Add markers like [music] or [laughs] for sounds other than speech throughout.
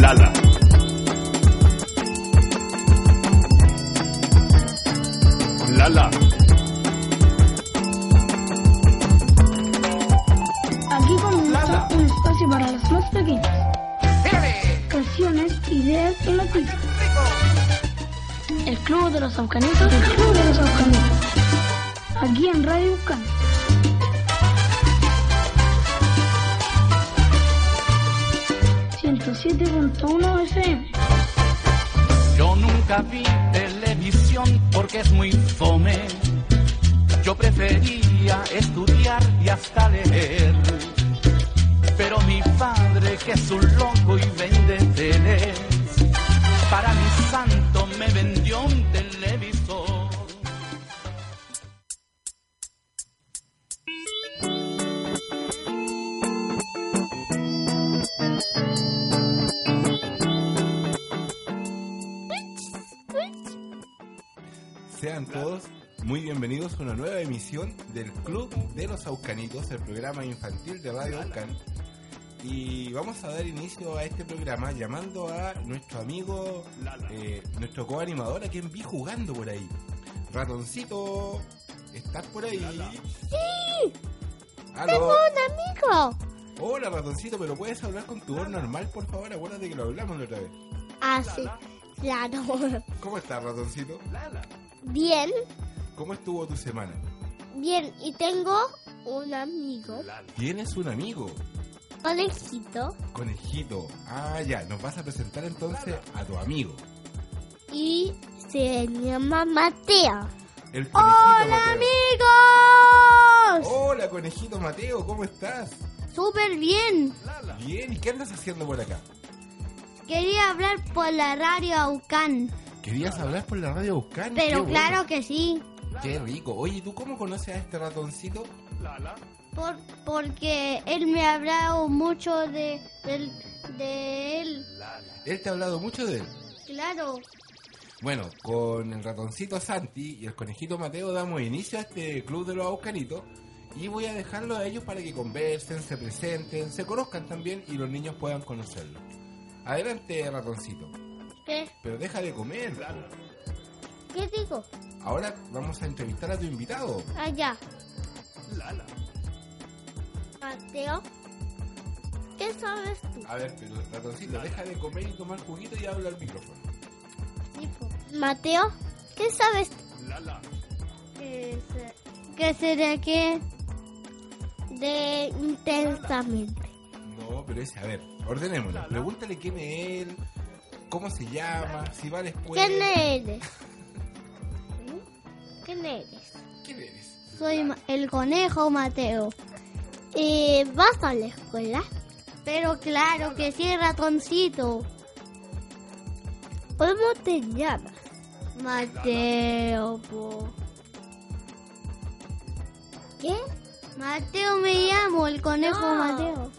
Lala. Lala. Aquí comienza un espacio para los más pequeños. Canciones, ideas y noticias. El Club de los Aucanitos. El Club de los Aucanitos. Aquí en Radio Ucán. .1 FM. Yo nunca vi televisión porque es muy fome. Yo prefería estudiar y hasta leer. Pero mi padre, que es un loco y vende teles, para mi santo me vendió un televisor. Muy bienvenidos a una nueva emisión del Club de los Aucanitos, el programa infantil de Radio Aucan. Y vamos a dar inicio a este programa llamando a nuestro amigo, eh, nuestro coanimador a quien vi jugando por ahí. Ratoncito, ¿estás por ahí? ¡Sí! ¿Aló? ¡Tengo un amigo! Hola ratoncito, pero puedes hablar con tu voz normal, por favor, acuérdate que lo hablamos la otra vez. Ah, sí, claro. ¿Cómo estás, ratoncito? Bien, ¿Cómo estuvo tu semana? bien. Y tengo un amigo, Tienes un amigo, conejito, conejito. Ah, ya, nos vas a presentar entonces a tu amigo. y se llama Mateo. El conejito ¡Hola, Mateo. amigos! Hola, conejito Mateo, ¿cómo estás? ¡Súper bien! Bien, ¿y qué andas haciendo por acá? Quería hablar por la radio Aucán, ¿Querías hablar por la radio Buscar? pero claro que sí. Qué rico. Oye, ¿tú cómo conoces a este ratoncito? Por, porque él me ha hablado mucho de, del- de él. Él te ha hablado mucho de él. Claro. Bueno, con el ratoncito Santi y el conejito Mateo damos inicio a este club de los Aucanitos y voy a dejarlo a ellos para que conversen, se presenten, se conozcan también y los niños puedan conocerlo. Adelante, ratoncito. ¿Qué? Pero deja de comer. po. ¿Qué digo? Ahora vamos a entrevistar a tu invitado. Allá. Mateo, ¿qué sabes tú? A ver, pero ratoncito, deja de comer y tomar juguito y habla al micrófono. Mateo, ¿qué sabes tú? ¿Qué, se- qué será que de intensamente? No, pero ese, a ver, ordenémoslo. Pregúntale quién es él, cómo se llama, si va a la escuela. ¿Quién eres? [laughs] ¿Quién eres? ¿Quién eres? Soy Ma- el conejo Mateo. Eh, ¿Vas a la escuela? Pero claro que sí, ratoncito. ¿Cómo te llamas? Mateo, po. ¿Qué? Mateo me llamo, el conejo No. Mateo.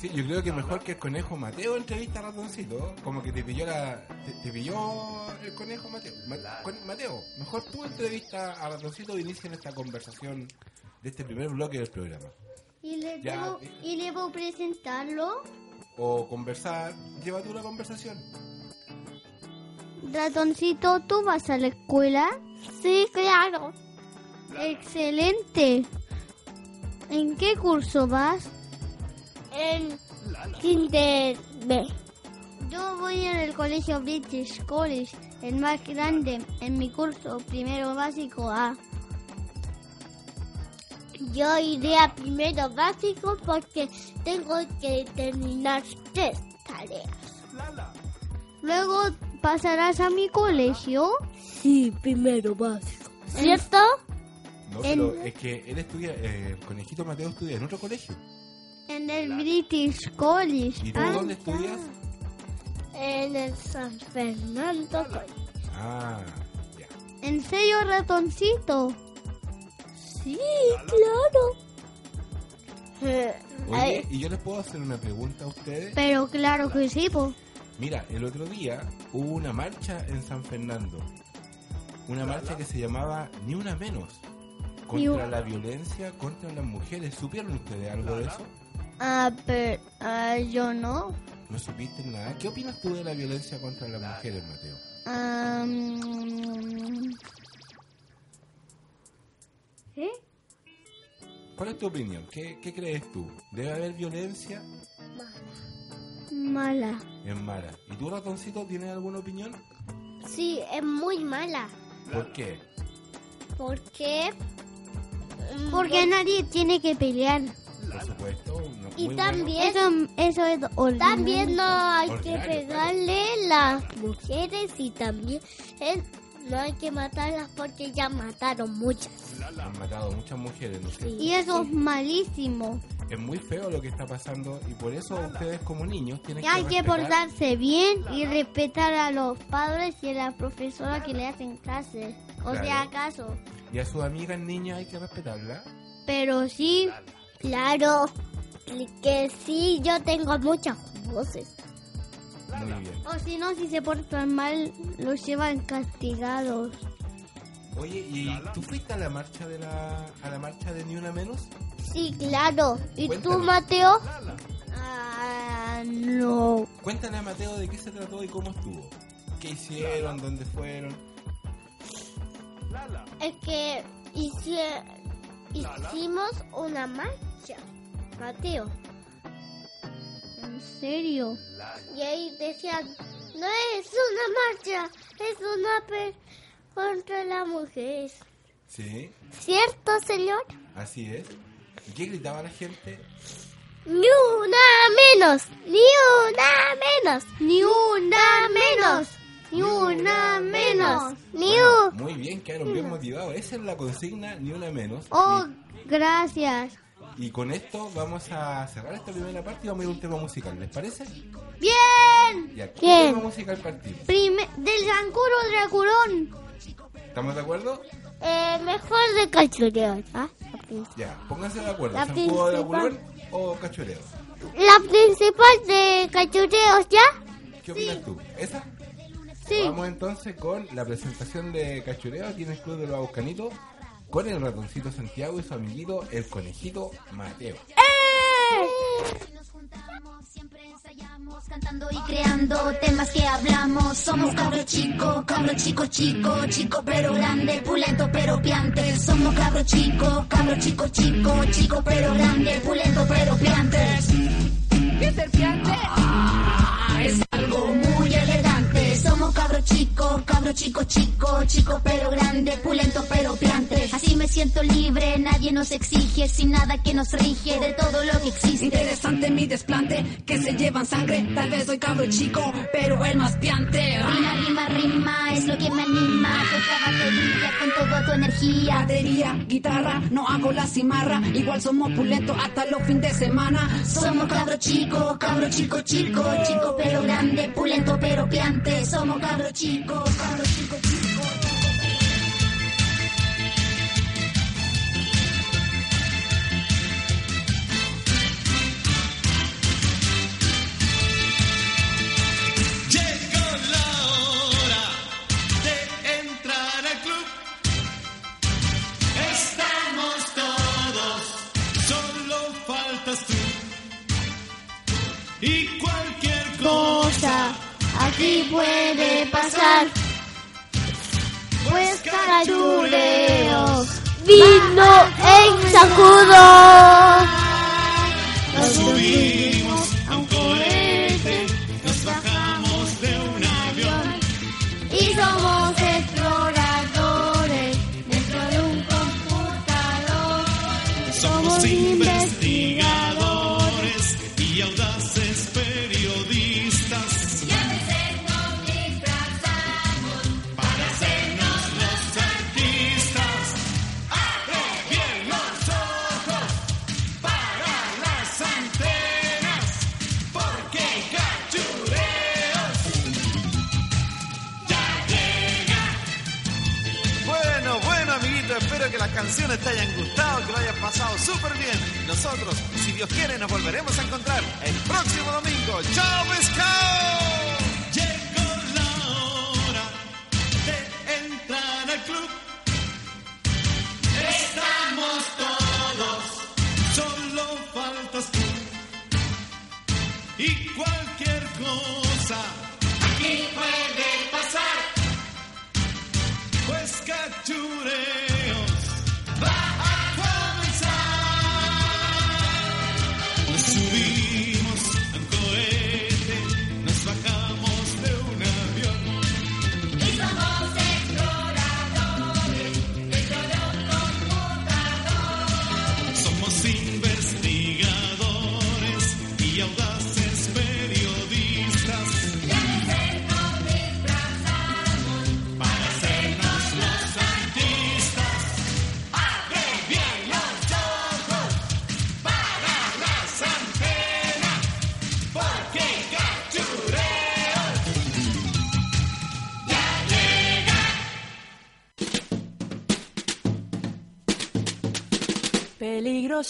Sí, yo creo que mejor que el conejo Mateo entrevista a ratoncito. Como que te pilló la. Te, te pilló el conejo Mateo. Ma- con- Mateo, mejor tú entrevista a ratoncito e inicia esta conversación de este primer bloque del programa. ¿Y le, Ya, debo, eh. ¿Y debo presentarlo? O conversar, lleva tú la conversación. Ratoncito, ¿tú vas a la escuela? Sí, claro. Excelente. ¿En qué curso vas? En Kinder B. Yo voy en el colegio British College, el más grande, en mi curso primero básico A. Yo iré a primero básico porque tengo que terminar tres tareas. Luego pasarás a mi colegio? Sí, primero básico. ¿Cierto? No, pero es que él estudia, eh, el conejito Mateo estudia en otro colegio. En el British College. ¿Y tú Ah, dónde estudias? En el San Fernando Ah, ya. ¿En serio, ratoncito? Sí, claro. Oye, ¿y yo les puedo hacer una pregunta a ustedes? Pero claro que sí, po. Mira, el otro día hubo una marcha en San Fernando. Una marcha que se llamaba Ni Una Menos. Contra la violencia contra las mujeres. ¿Supieron ustedes algo de eso? Ah, pero ah, yo no. ¿No supiste nada? ¿Qué opinas tú de la violencia contra las mujeres, Mateo? Mm, ¿Eh? ¿Cuál es tu opinión? ¿Qué, qué crees tú? ¿Debe haber violencia? Mala. Es mala. ¿Y tú, ratoncito, tienes alguna opinión? Sí, es muy mala. ¿Por qué? Porque Porque nadie tiene que pelear. Por supuesto. no- Y muy también- Eso, eso es ordinario. también no hay que pegarle las mujeres y también eh, no hay que matarlas porque ya mataron muchas. Han matado muchas mujeres, ¿no es cierto? Y eso es malísimo. Es muy feo lo que está pasando y por eso ustedes como niños tienen Y hay que portarse bien y respetar a los padres y a la profesora que le hacen clases. O Claro. sea, acaso. Y a sus amigas niñas hay que respetarla. Pero sí, Claro, que sí, yo tengo muchas voces. Muy bien. o si no, si se portan mal, los llevan castigados. Oye, ¿y tú fuiste a la marcha de la a la marcha de Ni Una Menos? Sí, claro. ¿Y tú. Mateo? Ah, no. Cuéntale a Mateo de qué se trató y cómo estuvo. ¿Qué hicieron? ¿Dónde fueron? Es que hice- hicimos una marcha, Mateo. ¿En serio? Y ahí decían, no es una marcha, es una pe contra las mujeres. Sí, ¿Cierto, señor? así es. ¿Y qué gritaba la gente? Ni una menos, ni una menos, Ni una menos. Ni una menos. ni Bueno, un... muy bien, quedaron bien motivados. Esa es la consigna, ni una menos. Oh, gracias. Y, y con esto vamos a cerrar esta primera parte y vamos a ir a un tema musical. ¿Les parece? Bien. Ya, ¿qué Bien. tema musical partimos? Prime del Zancuro Dracurón. ¿Estamos de acuerdo? Eh, mejor de cachureo, ¿ah? Ya, pónganse de acuerdo. La ¿San juego de principal. culón o cachureo? La principal de cachureos, ¿ya? ¿Qué opinas tú? ¿Esa? Sí. Vamos entonces con la presentación de Cachureo aquí en el Club de los Aucanitos con el ratoncito Santiago y su amiguito el conejito Mateo. Nos juntamos, siempre ensayamos, cantando y creando temas que hablamos. Somos cabro chico, cabro chico chico, chico pero grande, pulento pero piante. Somos cabro chico, cabro chico chico, chico pero grande, pulento pero piantes. ¿Qué es el piante? Cabro chico chico, chico pero grande, pulento pero piante. Así me siento libre, nadie nos exige, sin nada que nos rige de todo lo que existe. Interesante mi desplante, que se llevan sangre. Tal vez soy cabro chico, pero el más piante. Rima, rima, rima, es lo que me anima. Toca batería con toda tu energía. Batería, guitarra, no hago la cimarra. Igual somos pulentos hasta los fines de semana. Somos cabro chico, cabro chico chico, chico pero grande, pulento pero piante. Somos cabro chico, cabro chico chico. Llegó la hora de entrar al club. Estamos todos, solo faltas tú. Y cualquier cosa Aquí puede pasar. Cachureos vino en sacudo. Las canciones te hayan gustado, que lo hayas pasado súper bien. Nosotros, si Dios quiere, nos volveremos a encontrar el próximo domingo. ¡Chao, pescado!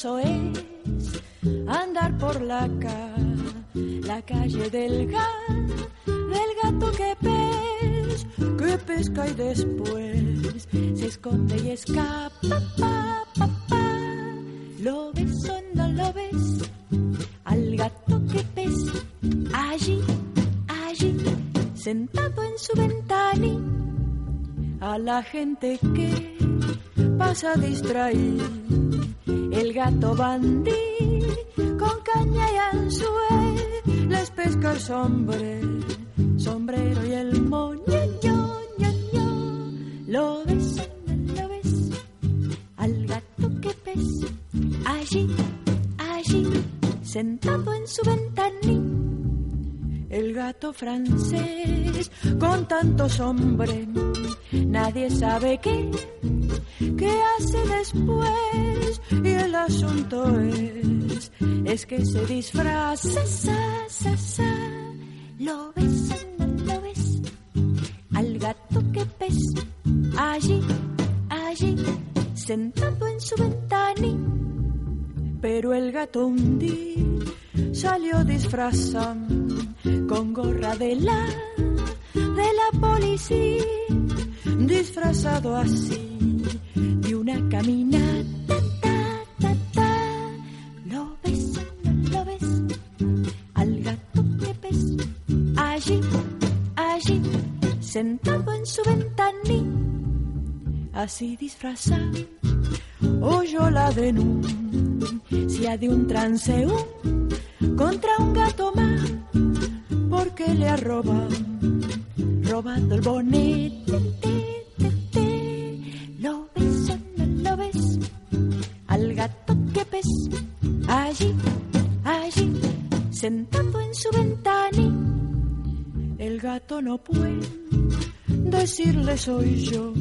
Peligroso es andar por la ca la calle del gato, del gato que pes, que pesca y después se esconde y escapa. Pa, pa, pa. ¿Lo ves o no lo ves? Al gato que pes, allí, allí, sentado en su ventanilla a la gente que pasa distraída. El gato bandí con caña y anzuelo les pesca el sombrero, sombrero y el moño, ño, ño, ño. ¿Lo ves lo ves? Al gato que pes allí, allí, sentado en su ventanilla el gato francés con tantos hombres, nadie sabe qué, qué hace después. Y el asunto es, es que se disfraza, sa, sa, sa. ¿Lo ves lo ves? Al gato que pes, allí, allí, sentado en su ventanilla. Pero el gato un día salió disfrazado con gorra de la de la policía, disfrazado así una caminata. Ta, ta, ta. ¿Lo ves no lo ves? Al gato que pes allí, allí, sentado en su ventanilla, así disfrazado, oyó la denuncia de un transeúnte contra un gato más porque le ha robado, robado el bonete. Sentado en su ventanilla. El gato no puede decirle soy yo,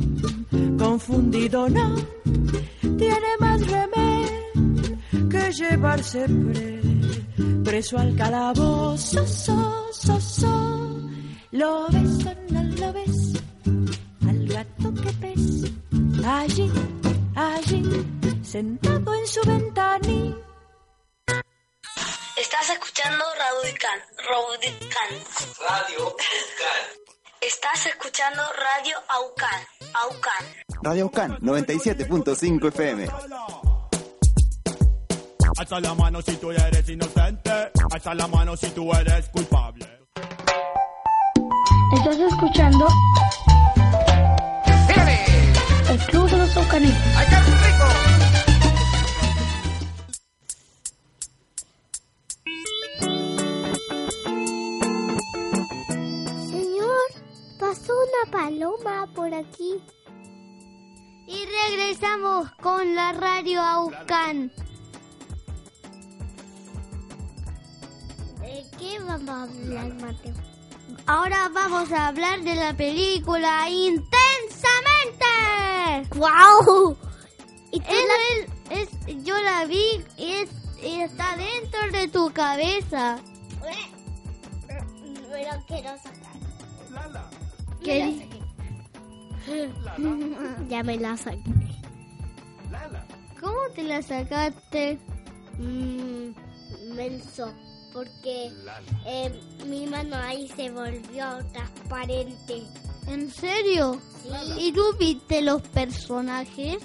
confundido no, tiene más remedio que llevarse pre, preso al calabozo, so, so, so. ¿Lo ves o no lo ves? Al gato que pes, allí, allí, sentado en su ventanilla. Estás escuchando Raudican, Raudican. Radio Aucan. Estás escuchando Radio Aucan, Aucan. Radio Aucan 97.5 FM. Alza la mano si tú eres inocente. Alza la mano si tú eres culpable. Estás escuchando el Club de los Aucanitos. Señor, paloma por aquí. Y regresamos con la radio Aucan. ¿De qué vamos a hablar, Mateo? Ahora vamos a hablar de la película Intensamente. ¡Wow! ¿Y es, yo la vi y, es, y está dentro de tu cabeza. Pero quiero sacar. Lala. ¿Qué? [laughs] ya me la saqué. ¿Cómo te la sacaste? Mmm, menso, porque eh, mi mano ahí se volvió transparente. ¿En serio? Sí. ¿Y tú viste los personajes?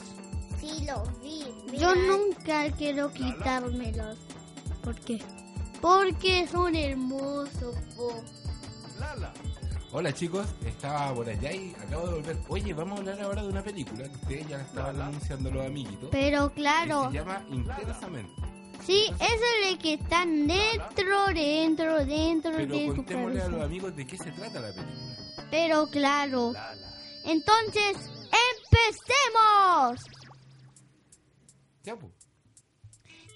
Sí, los vi. Yo nunca quiero quitármelos. ¿Por qué? Porque son hermosos. po. Hola chicos, estaba por allá y acabo de volver. Oye, vamos a hablar ahora de una película que ustedes ya la estaban anunciando los amiguitos. Pero que claro, Se llama Intensamente. sí, eso es de que están dentro, dentro, dentro Pero de tu a los amigos de qué se trata la película. Pero claro. Entonces, ¡empecemos! Ya, pues.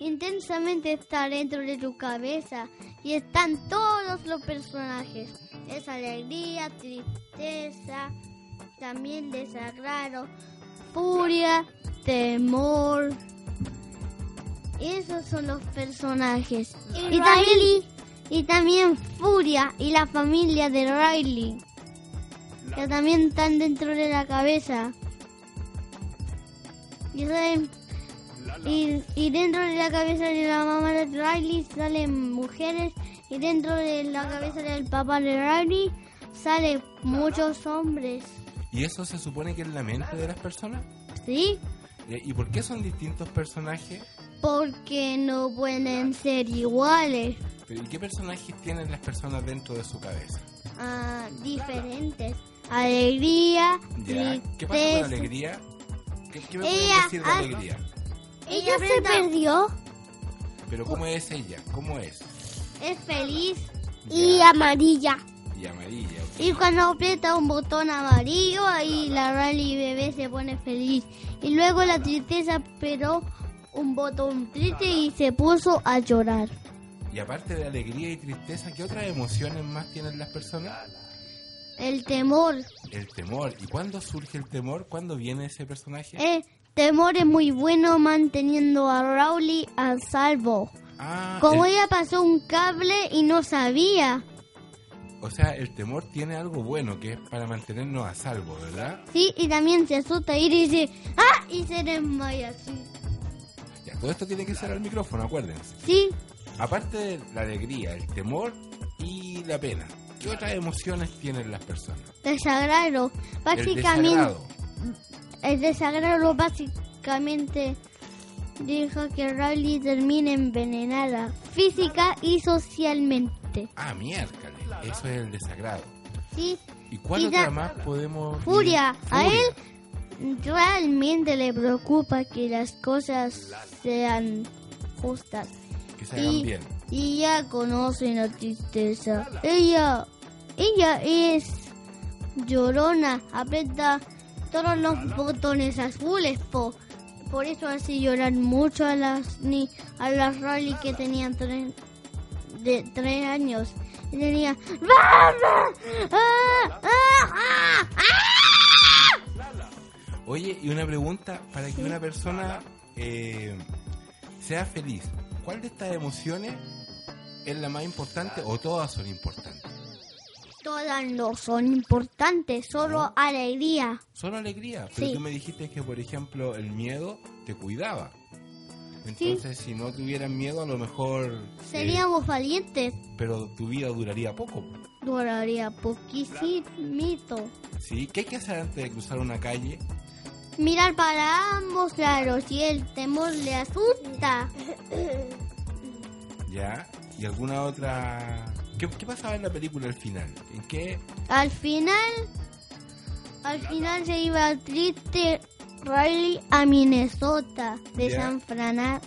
Intensamente está dentro de tu cabeza y están todos los personajes. Es alegría, tristeza, también desagrado, furia, temor. Esos son los personajes. Y Y también, y también furia y la familia de Riley. Que también están dentro de la cabeza. Y saben y, y dentro de la cabeza de la mamá de Riley salen mujeres y dentro de la cabeza del papá de Riley salen muchos hombres. ¿Y eso se supone que es la mente de las personas? ¿Sí? ¿Y por qué son distintos personajes? Porque no pueden ser iguales, Pero, ¿Y qué personajes tienen las personas dentro de su cabeza? ah, diferentes. Alegría, ¿Ya? ¿Qué pasa con alegría? ¿Qué, qué me pueden Ella decir de alegría? Ella se perdió. Pero ¿cómo es ella? ¿Cómo es? Es feliz Y amarilla. Y amarilla. ok. Y cuando aprieta un botón amarillo, ahí la Rally bebé se pone feliz. Y luego la tristeza pero un botón triste y se puso a llorar. Y aparte de alegría y tristeza, ¿qué otras emociones más tienen las personas? El temor. El temor. ¿Y cuándo surge el temor? ¿Cuándo viene ese personaje? El temor es muy bueno manteniendo a Rowley a salvo. Ah, Como el- ella pasó un cable y no sabía. o sea, el temor tiene algo bueno que es para mantenernos a salvo, ¿verdad? Sí, y también se asusta y dice, ¡ah! Y se desmaya así. Ya, todo esto tiene que ser al micrófono, acuérdense. Sí, Aparte de la alegría, el temor y la pena, ¿qué otras emociones tienen las personas? desagrado. El Básicamente, desagrado. El desagrado básicamente dijo que Riley termina envenenada física y socialmente. Ah, miércoles. Eso es el desagrado. Sí, ¿Y cuál Y otra más podemos...? furia. A Furia. él realmente le preocupa que las cosas sean justas. Que se hagan Y, bien. y ella conoce la tristeza. Ella, ella es llorona, aprieta todos los botones azules, po. Por eso hace llorar mucho a las ni a las Riley que tenían tres, de tres años. Y tenía ¡Mamá! ¡Ah! ¡Ah! ¡Ah! ¡Ah! Oye, y una pregunta, para que una persona eh, sea feliz, ¿cuál de estas emociones es la más importante o todas son importantes? Todas no son importantes, solo alegría. Solo alegría, pero Sí. tú me dijiste que, por ejemplo, el miedo te cuidaba. Entonces, si no tuvieran miedo, a lo mejor... eh, Seríamos valientes. pero tu vida duraría poco. Duraría poquísimo. ¿Sí? ¿Qué hay que hacer antes de cruzar una calle? Mirar para ambos lados si el temor le asusta. ¿Ya? ¿Y alguna otra...? ¿Qué, qué pasaba en la película al final? ¿En qué...? Al final, al final se iba triste Riley a Minnesota de. San Fran,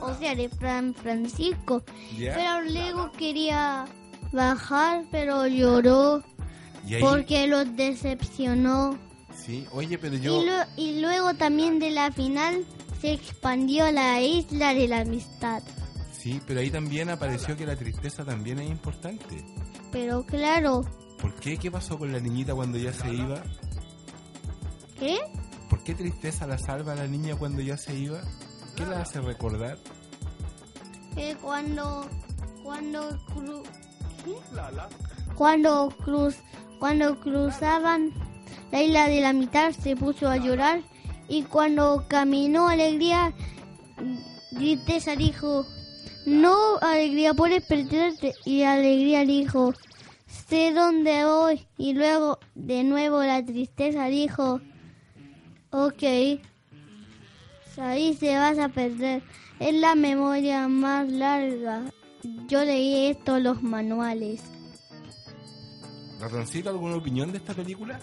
o sea, de San Francisco. Pero luego quería bajar, pero lloró porque los decepcionó. Sí, oye, pero yo... Y, lo- y luego también de la final se expandió la isla de la amistad. Sí, pero ahí también apareció que la tristeza también es importante. Pero claro, ¿Por qué? ¿Qué pasó con la niñita cuando ya se iba? ¿qué? ¿Por qué tristeza la salva a la niña cuando ya se iba? ¿Qué la hace recordar? Que cuando cuando cru- ¿qué? cuando cruz cuando cruzaban la isla de la mitad se puso a llorar y cuando caminó alegría tristeza dijo, no, alegría puedes perderte. Y alegría dijo, sé dónde voy. Y luego de nuevo la tristeza dijo, ok, ahí se vas a perder. Es la memoria más larga. Yo leí esto en los manuales. Ratoncito, ¿alguna opinión de esta película?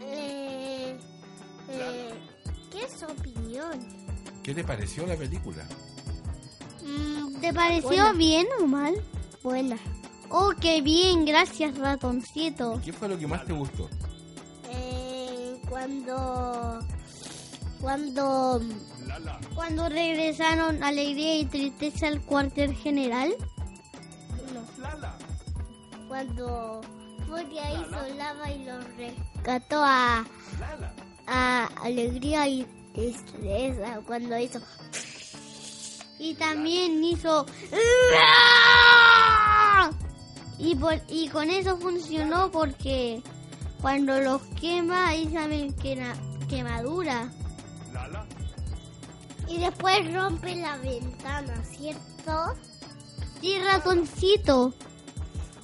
Eh, eh, ¿Qué es opinión? ¿Qué te pareció la película? Mm, ¿Te pareció Buena. bien o mal? Buena. Oh, qué bien, gracias ratoncito. ¿Qué fue lo que más te gustó? Eh, cuando... Cuando... Cuando regresaron alegría y tristeza al cuartel general. Cuando Furia hizo lava y lo rescató a... A alegría y tristeza. Cuando hizo... Y también hizo... Y, por, y con eso funcionó porque cuando los quema ahí saben que na- quemadura. Y después rompe la ventana, ¿cierto? Sí, ratoncito.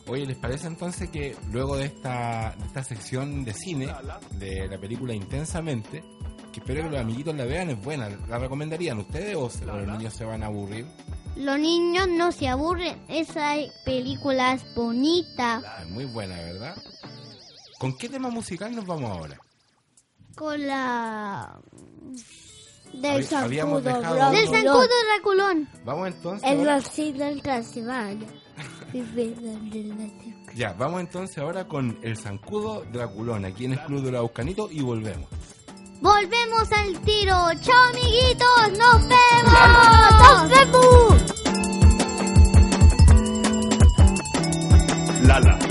Oye, ¿les parece entonces que luego de esta, de esta sección de cine, de la película Intensamente, que espero que los amiguitos la vean, es buena, ¿la recomendarían ustedes o se- o los niños se van a aburrir? Los niños no se aburren. Esa película es bonita. Es muy buena, ¿verdad? ¿Con qué tema musical nos vamos ahora? Con la... Del zancudo dejado-. Del zancudo Draculón. Vamos entonces... El racista del [laughs] la tierra. Ya, vamos entonces ahora con el zancudo Draculón, aquí en el Club de los Aucanitos y volvemos. Volvemos al tiro. ¡Chao, amiguitos! ¡Nos vemos! ¡Nos vemos! Lala.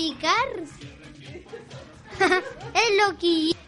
Picar. [laughs] es lo que...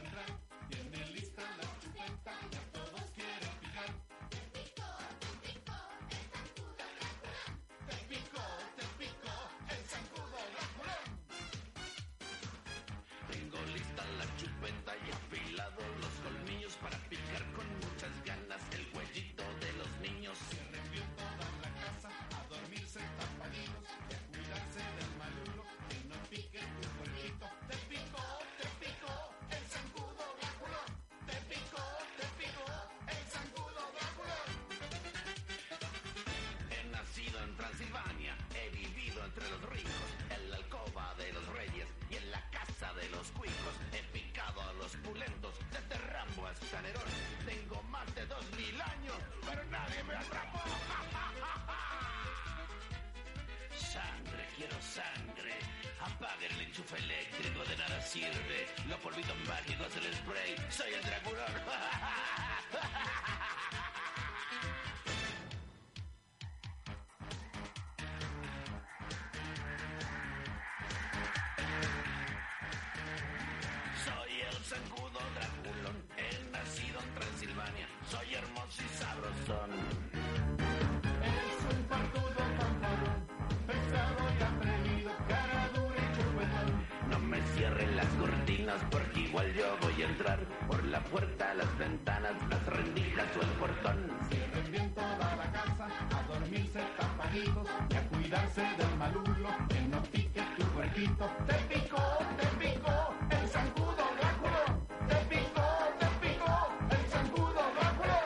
entrar por la puerta, las ventanas, las rendijas o el portón. Cierren bien toda la casa, a dormirse tapaditos y a cuidarse del malulo que no pique tu cuerpito. Te pico, te pico, el zancudo Drácula. Te pico, te pico, el zancudo Drácula.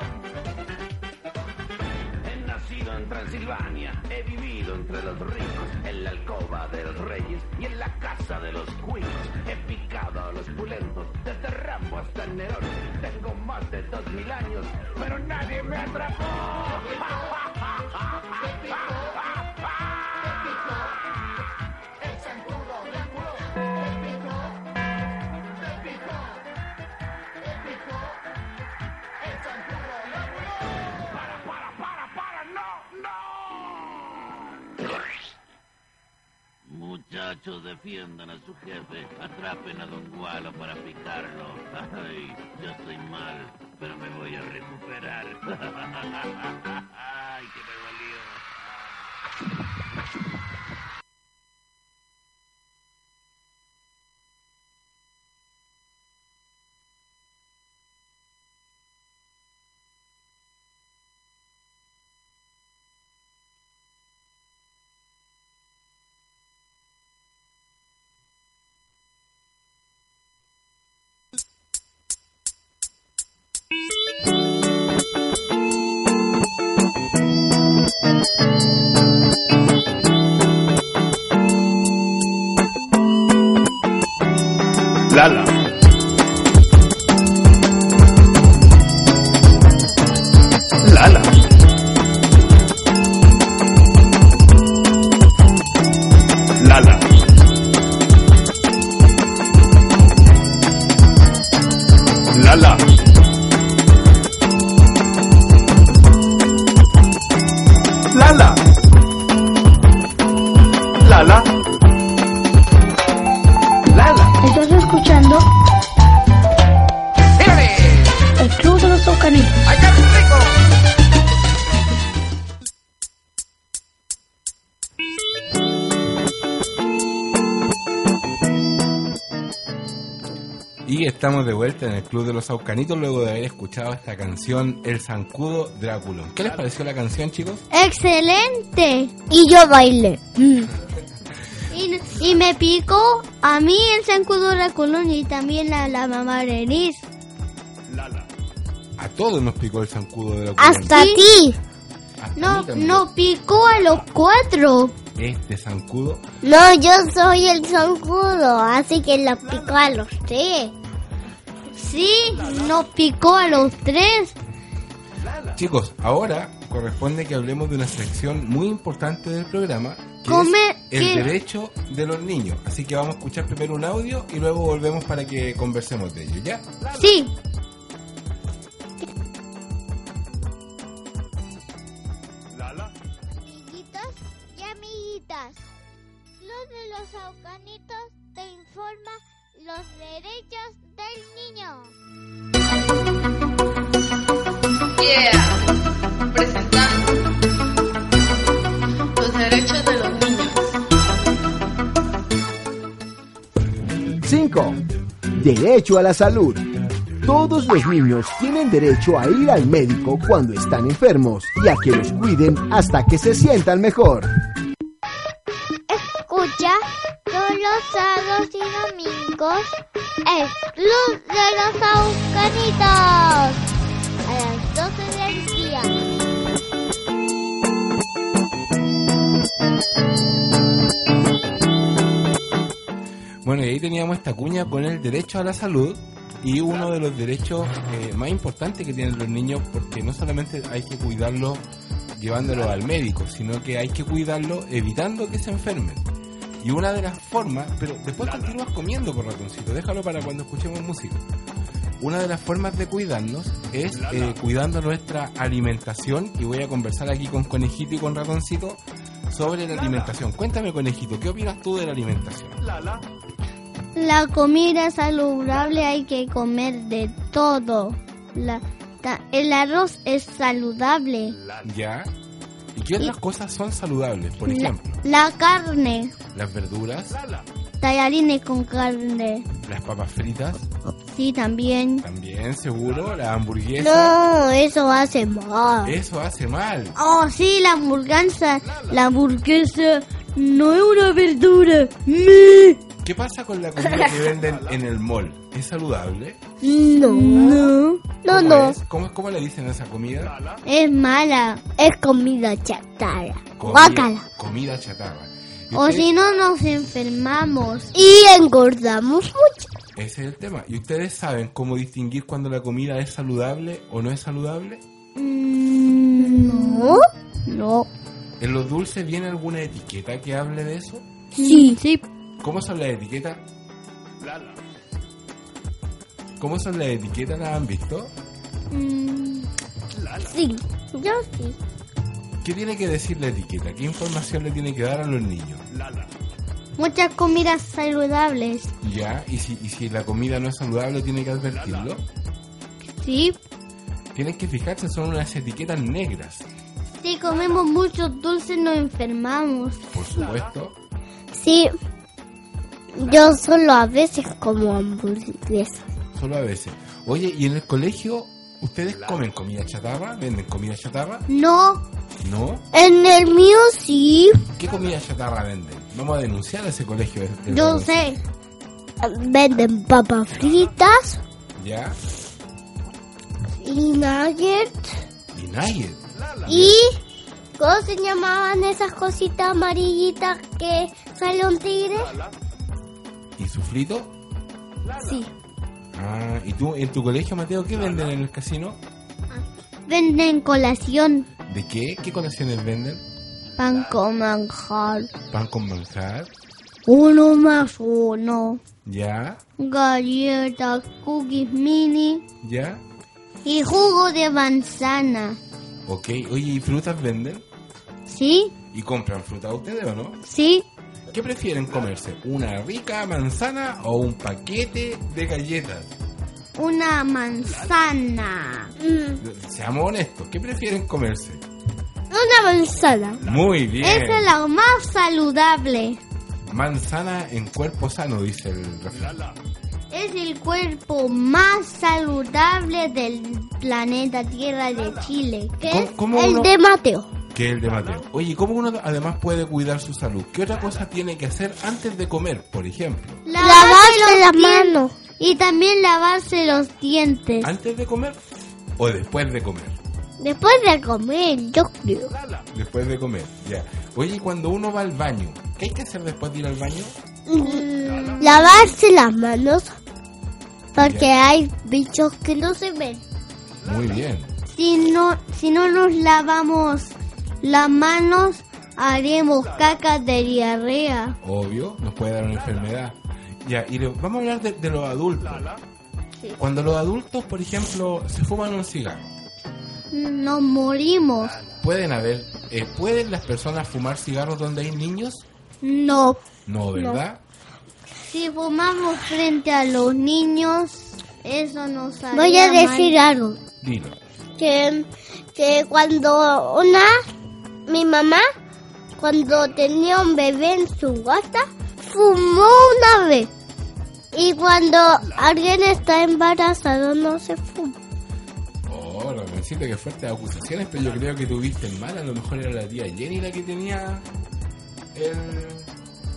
He Transilvania. He vivido entre los ricos, en la alcoba de los reyes y en la casa de los queens. He picado a los desde Tengo más de dos mil años, pero nadie me atrapó. Jefe. Atrapen a Don Gualo para picarlo. [laughs] Ay, yo estoy mal, pero me voy a recuperar. [laughs] Club de los Saucanitos luego de haber escuchado esta canción El Zancudo Drácula. ¿Qué les pareció la canción, chicos? ¡Excelente! Y yo bailé. [laughs] Y, y me picó a mí el zancudo Draculón y también a la mamá de Nis. A todos nos picó el Zancudo Drácula. Hasta ti. Hasta mí No, no picó a los cuatro. Este Zancudo No, yo soy el zancudo, así que lo pico a los tres. Sí, no picó a los tres. Chicos, ahora corresponde que hablemos de una sección muy importante del programa, que Come- es el ¿qué? derecho de los niños. Así que vamos a escuchar primero un audio y luego volvemos para que conversemos de ello, ¿ya? Sí. Amiguitos y amiguitas, Club de los Saucanitos te informa los derechos del niño. Yeah, presentando los derechos de los niños. 5. Derecho a la salud. Todos los niños tienen derecho a ir al médico cuando están enfermos y a que los cuiden hasta que se sientan mejor. El Club de los Saucanitos a las 12 del día. Bueno, y ahí teníamos esta cuña con el derecho a la salud y uno de los derechos eh, más importantes que tienen los niños porque no solamente hay que cuidarlos llevándolos al médico, sino que hay que cuidarlos evitando que se enfermen. Y una de las formas, pero después continúas comiendo por ratoncito, déjalo para cuando escuchemos música. Una de las formas de cuidarnos es eh, cuidando nuestra alimentación y voy a conversar aquí con Conejito y con Ratoncito sobre la alimentación. Cuéntame Conejito, ¿qué opinas tú de la alimentación? La comida saludable hay que comer de todo. La- ta- el arroz es saludable. ¿Ya? ¿Y qué otras cosas son saludables? Por ejemplo, la carne, las verduras, tallarines con carne. las papas fritas, Sí, también. también seguro, la hamburguesa. No, eso hace mal. Eso hace mal. Oh, sí, la hamburguesa. La hamburguesa no es una verdura. Me. ¿Qué pasa con la comida que venden en el mall? ¿Es saludable? No. No. No, ¿Cómo no. es? ¿Cómo, cómo le dicen a esa comida? Es mala. Es comida chatarra. Comida, Guácala. comida chatarra. ¿Y O si no nos enfermamos. Y engordamos mucho. Ese es el tema. ¿Y ustedes saben cómo distinguir cuando la comida es saludable o no es saludable? No. No. ¿En los dulces viene alguna etiqueta que hable de eso? Sí. Sí. ¿Cómo son las etiquetas? ¿Cómo son las etiquetas? ¿Las han visto? Mm, Sí. Yo sí. ¿Qué tiene que decir la etiqueta? ¿Qué información le tiene que dar a los niños? Muchas comidas saludables. Ya, y si, y si la comida no es saludable, tiene que advertirlo. Sí. Tienen que fijarse, son unas etiquetas negras, Si comemos muchos dulces nos enfermamos. por supuesto. Sí. Yo solo a veces como hamburguesa. Solo a veces. Oye, ¿y en el colegio ustedes comen comida chatarra? ¿Venden comida chatarra? No. ¿No? En el mío sí. ¿Qué comida chatarra venden? Vamos a denunciar a ese colegio. Yo sé. Venden papas fritas ¿Ya? y nuggets. Y Nugget. ¿Y cómo se llamaban esas cositas amarillitas que sale un tigre? ¿Y suflito? Sí. Ah, ¿y tú en tu colegio, Mateo, qué venden en el casino? Venden colación. ¿De qué? ¿Qué colaciones venden? Pan con manjar. ¿Pan con manjar? Uno más uno. ¿Ya? Galletas, cookies mini ¿Ya? y jugo de manzana. Ok. Oye, ¿y frutas venden? ¿Sí? ¿Y compran fruta ustedes o no? Sí. ¿Qué prefieren comerse? ¿Una rica manzana o un paquete de galletas? Una manzana. Seamos honestos, ¿qué prefieren comerse? Una manzana. Muy bien. Esa es la más saludable. Manzana en cuerpo sano, dice el refrán. Es el cuerpo más saludable del planeta Tierra de Chile. Que ¿Cómo- es el uno- de Mateo. Que el de Mateo. Oye, ¿cómo uno además puede cuidar su salud? ¿Qué otra cosa tiene que hacer antes de comer, por ejemplo? Lavarse las manos. Y también lavarse los dientes. ¿Antes de comer o después de comer? Después de comer, yo creo. Después de comer, ya. Oye, y cuando uno va al baño, ¿qué hay que hacer después de ir al baño? Mm, Lavarse las manos. Porque hay bichos que no se ven. Muy bien. Si no, si no nos lavamos las manos, haremos cacas de diarrea. Obvio, nos puede dar una enfermedad. Ya, y le- vamos a hablar de, de los adultos. Cuando los adultos, por ejemplo, se fuman un cigarro, Nos morimos. ¿pueden haber, eh, ¿pueden las personas fumar cigarros donde hay niños? No. No, ¿verdad? Si fumamos frente a los niños, eso nos haría Voy a decir mal. algo. Dilo. Que, que cuando una, mi mamá, cuando tenía un bebé en su guata, fumó una vez. Y cuando alguien está embarazado no se fuma. Oh, Ramoncito, qué fuertes acusaciones, pero yo creo que tuviste mal. A lo mejor era la tía Jenny la que tenía el,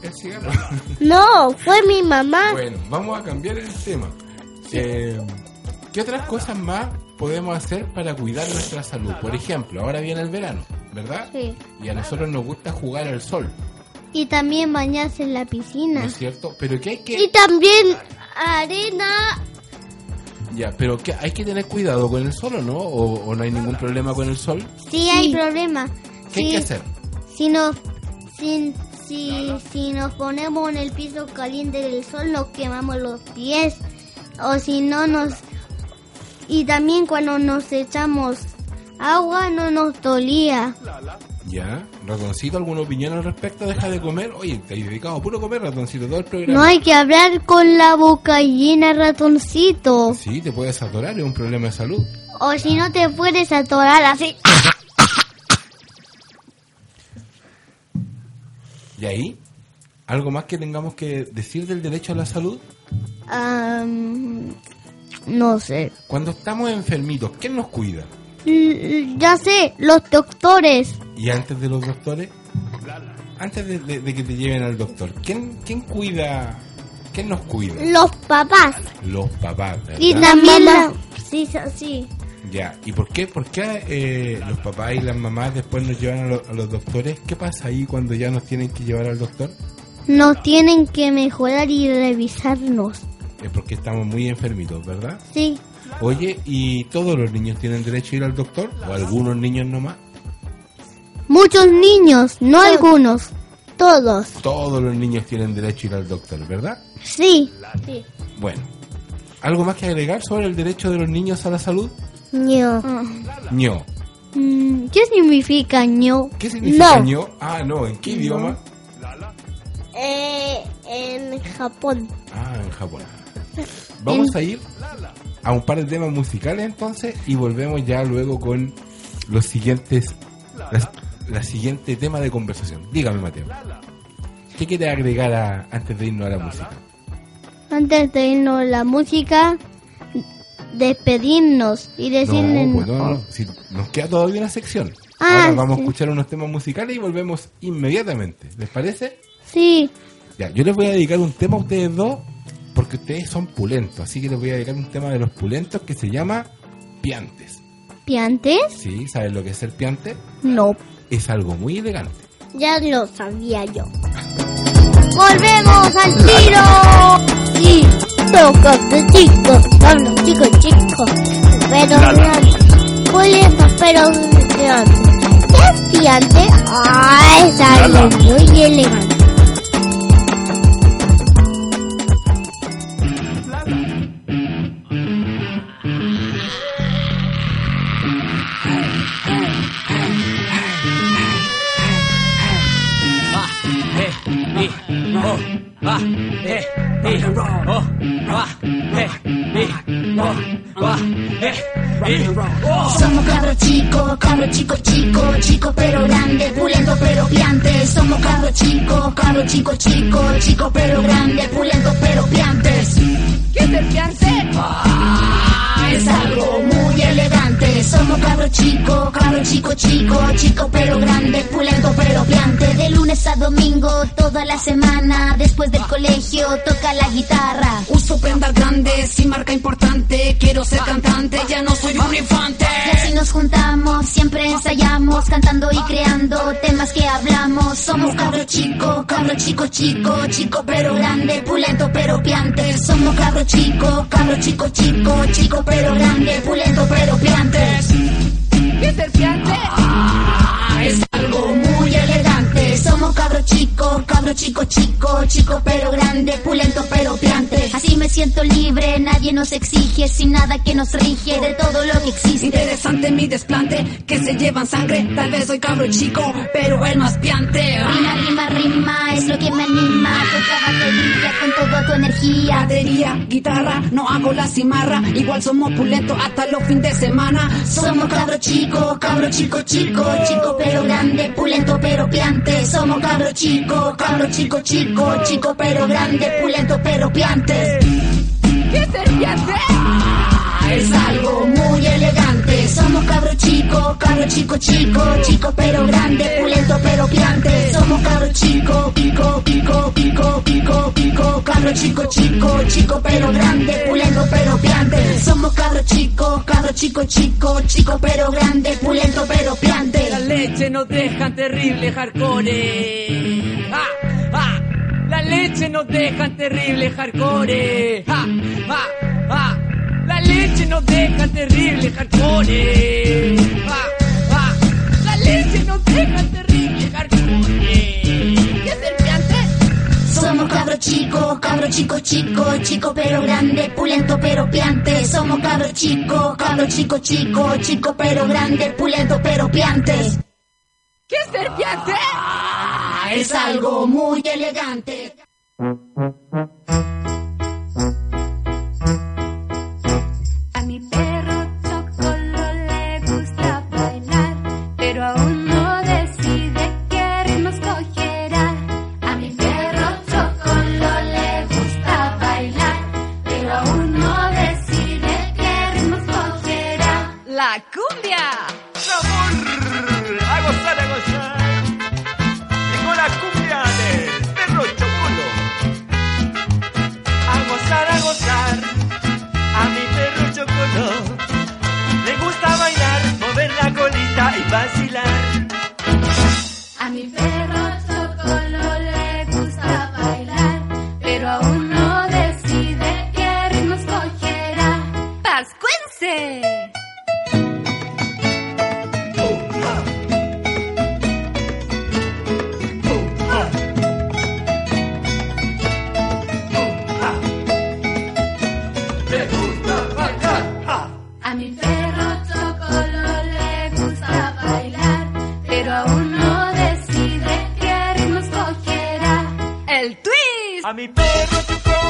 el cigarro. [laughs] No, fue mi mamá. bueno, vamos a cambiar el tema. Eh, ¿Qué otras cosas más podemos hacer para cuidar nuestra salud? Por ejemplo, ahora viene el verano, ¿verdad? Sí. Y a nosotros nos gusta jugar al sol, Y también bañarse en la ¿no piscina. es cierto? Pero que hay que... Y también arena. Ya, pero que hay que tener cuidado con el sol, ¿o no? ¿O, o no hay ningún problema con el sol? Sí, hay problema. ¿Qué hay que hacer? Si nos, si, si, si nos ponemos en el piso caliente del sol, nos quemamos los pies. O si no nos... Y también cuando nos echamos agua no nos dolía. Ya, ratoncito, ¿alguna opinión al respecto? Deja de comer. Oye, te has dedicado a puro comer, ratoncito, todo el programa. No hay que hablar con la boca llena, ratoncito. Sí, te puedes atorar, es un problema de salud. O si no te puedes atorar así. ¿Y ahí? ¿Algo más que tengamos que decir del derecho a la salud? Am, no sé. Cuando estamos enfermitos, ¿quién nos cuida? Mm, Ya sé, los doctores. ¿Y antes de los doctores? Antes de, de- de que te lleven al doctor, ¿quién, quién cuida ¿Quién nos cuida? Los papás. Los papás, ¿verdad? Y también la... Sí, sí. Ya, ¿y por qué, por qué eh, los papás y las mamás después nos llevan a, lo- a los doctores? ¿Qué pasa ahí cuando ya nos tienen que llevar al doctor? Nos tienen que mejorar y revisarnos. Es porque estamos muy enfermitos, ¿verdad? Sí. Oye, ¿y todos los niños tienen derecho a ir al doctor? ¿O algunos niños nomás? Muchos niños, no algunos. Todos. Todos los niños tienen derecho a ir al doctor, ¿verdad? Sí. Sí. Bueno, ¿algo más que agregar sobre el derecho de los niños a la salud? ño. ño. Mm, ¿Qué significa ño? ¿Qué significa no. ño? Ah, no, ¿en qué idioma? Eh, en Japón. Ah, en Japón. Vamos a ir a un par de temas musicales entonces y volvemos ya luego con los siguientes, las- la siguiente tema de conversación. Dígame, Mateo. ¿Qué quiere agregar a- antes de irnos a la música? Antes de irnos a la música, despedirnos y decirle... No, pues no, no, si nos queda todavía una sección. Ah, Ahora vamos sí. a escuchar unos temas musicales y volvemos inmediatamente. ¿Les parece? Sí. Ya, yo les voy a dedicar un tema a ustedes dos porque ustedes son pulentos. Así que les voy a dedicar un tema de los pulentos que se llama Piantes. ¿Piantes? ¿Sí? ¿Saben lo que es ser piante? No. Es algo muy elegante. Ya lo sabía yo. ¡Volvemos al tiro! Sí, toca de chico, hablo chico, chico. Pero grande. Pulentos, pero. ¿Qué es piante? Ah, es algo muy elegante. Chico, chico pero grande, pulento pero piantes. ¿Qué es el piante? Ah, es algo muy elegante. Somos cabros chicos, cabros chico chico, chico pero grande, pulento pero piante. De lunes a domingo, toda la semana, después del colegio, toca la guitarra. Uso prendas grandes y marca importante. Quiero ser cantante, ya no soy un infante. Cantando y creando temas que hablamos. Somos cabro chico, cabro chico chico, chico pero grande, pulento pero piante. Somos cabro chico, cabro chico chico, chico pero grande, pulento pero piantes. ¿Qué es el piante? Ah, es algo muy elegante. Somos cabro chico, cabro chico chico, chico pero grande, pulento pero piante. Me siento libre, nadie nos exige, sin nada que nos rige de todo lo que existe. Interesante mi desplante, que se llevan sangre. Tal vez soy cabro chico, pero el más piante. Rima, rima, rima, es lo que me anima. Toca batería con toda tu energía. Batería, guitarra, no hago la cimarra. Igual somos pulentos hasta los fines de semana. Somos cabro chico, cabro chico chico, chico pero grande, pulento pero piante. Somos cabro chico, cabro chico chico, chico pero grande, pulento pero piantes. ¿Qué piante? Ah, es algo muy elegante. Somos cabro chico, cabro chico chico, chico pero grande, pulento pero piante. Somos cabro chico, pico, pico, pico, pico, pico, cabro chico chico, chico pero grande, pulento pero piante. Somos cabro chico, cabro chico chico, chico pero grande, pulento pero piante. La leche nos dejan terrible hardcore. ¡Ah! La leche nos dejan terrible hardcore. ¡Ah! ¡Ah! ¡Ah! La leche nos deja terrible hardcore. ¡Ah! ¡Ah! La leche nos deja terrible hardcore. ¿Qué es? Somos cabro chico, cabro chico chico, chico pero grande, pulento pero piante. Somos cabro chico, cabro chico chico, chico pero grande, pulento pero piantes. ¿Qué es el es algo muy elegante. A mi perro Chocolo le gusta bailar, pero aún no decide qué ritmos cogerá. A mi perro Chocolo le gusta bailar, pero aún no decide qué ritmos cogerá. La cumbia. Le gusta bailar, mover la colita y vacilar. A mi perro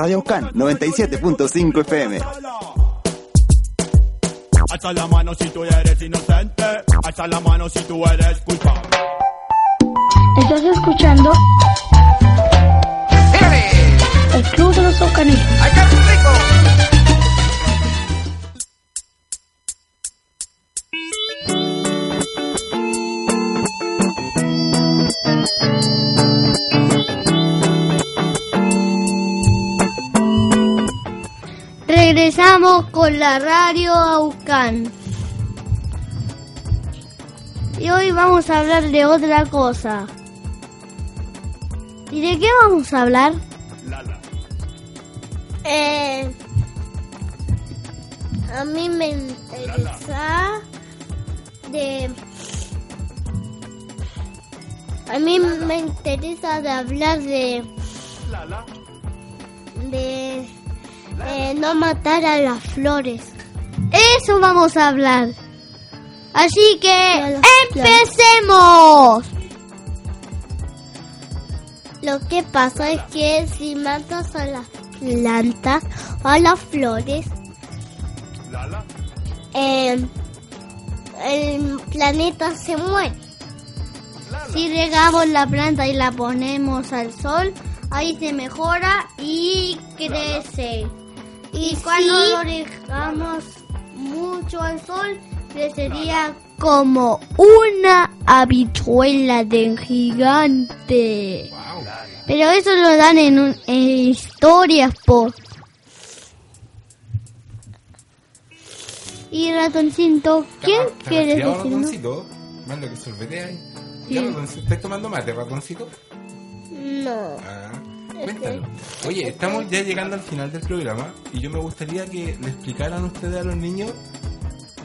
Radio Aucan 97.5 FM. Alza la mano si tú eres inocente. Alza la mano si tú eres culpable. Estás escuchando el Club de los Aucanitos. Regresamos con la radio Aucan. Y hoy vamos a hablar de otra cosa. ¿Y de qué vamos a hablar? Eh, a mí me interesa de... A mí me interesa de hablar de... De... eh, no matar a las flores. Eso vamos a hablar. Así que empecemos. Lo que pasa es que si matas a las plantas o a las flores, eh, el planeta se muere. Si regamos la planta y la ponemos al sol, ahí se mejora y crece. Y cuando lo regamos mucho al sol, crecería como una habichuela de gigante. Pero eso lo dan en, un- en historias por... Y ratoncito, ¿quién ¿Está quiere decirnos? ratoncito? Lo que sorbetea ahí. Sí. ¿Estás tomando mate, ratoncito? No. Ah, cuéntalo. Oye, estamos ya llegando al final del programa y yo me gustaría que le explicaran ustedes a los niños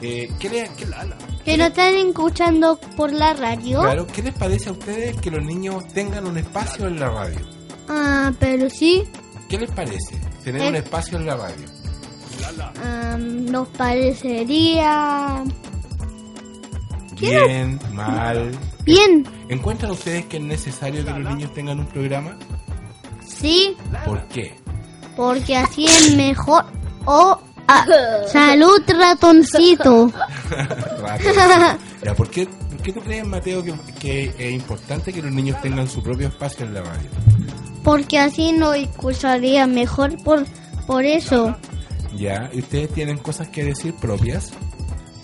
eh, ¿qué, le- qué- Que nos están escuchando por la radio. claro, ¿qué les parece a ustedes que los niños tengan un espacio en la radio? Ah, pero sí, ¿Qué les parece tener Eh. un espacio en la radio? ah, nos parecería Bien, mal. bien. ¿Encuentran ustedes que es necesario que los niños tengan un programa? Sí, ¿Por qué? porque así es mejor. Oh, ah, salud, ratoncito. Ratoncito. [laughs] [laughs] Ya, ¿por, qué, por qué tú crees, Mateo, que, que es importante que los niños tengan su propio espacio en la radio? Porque así nos escucharía mejor por, por eso. Ya, ¿y ustedes tienen cosas que decir propias?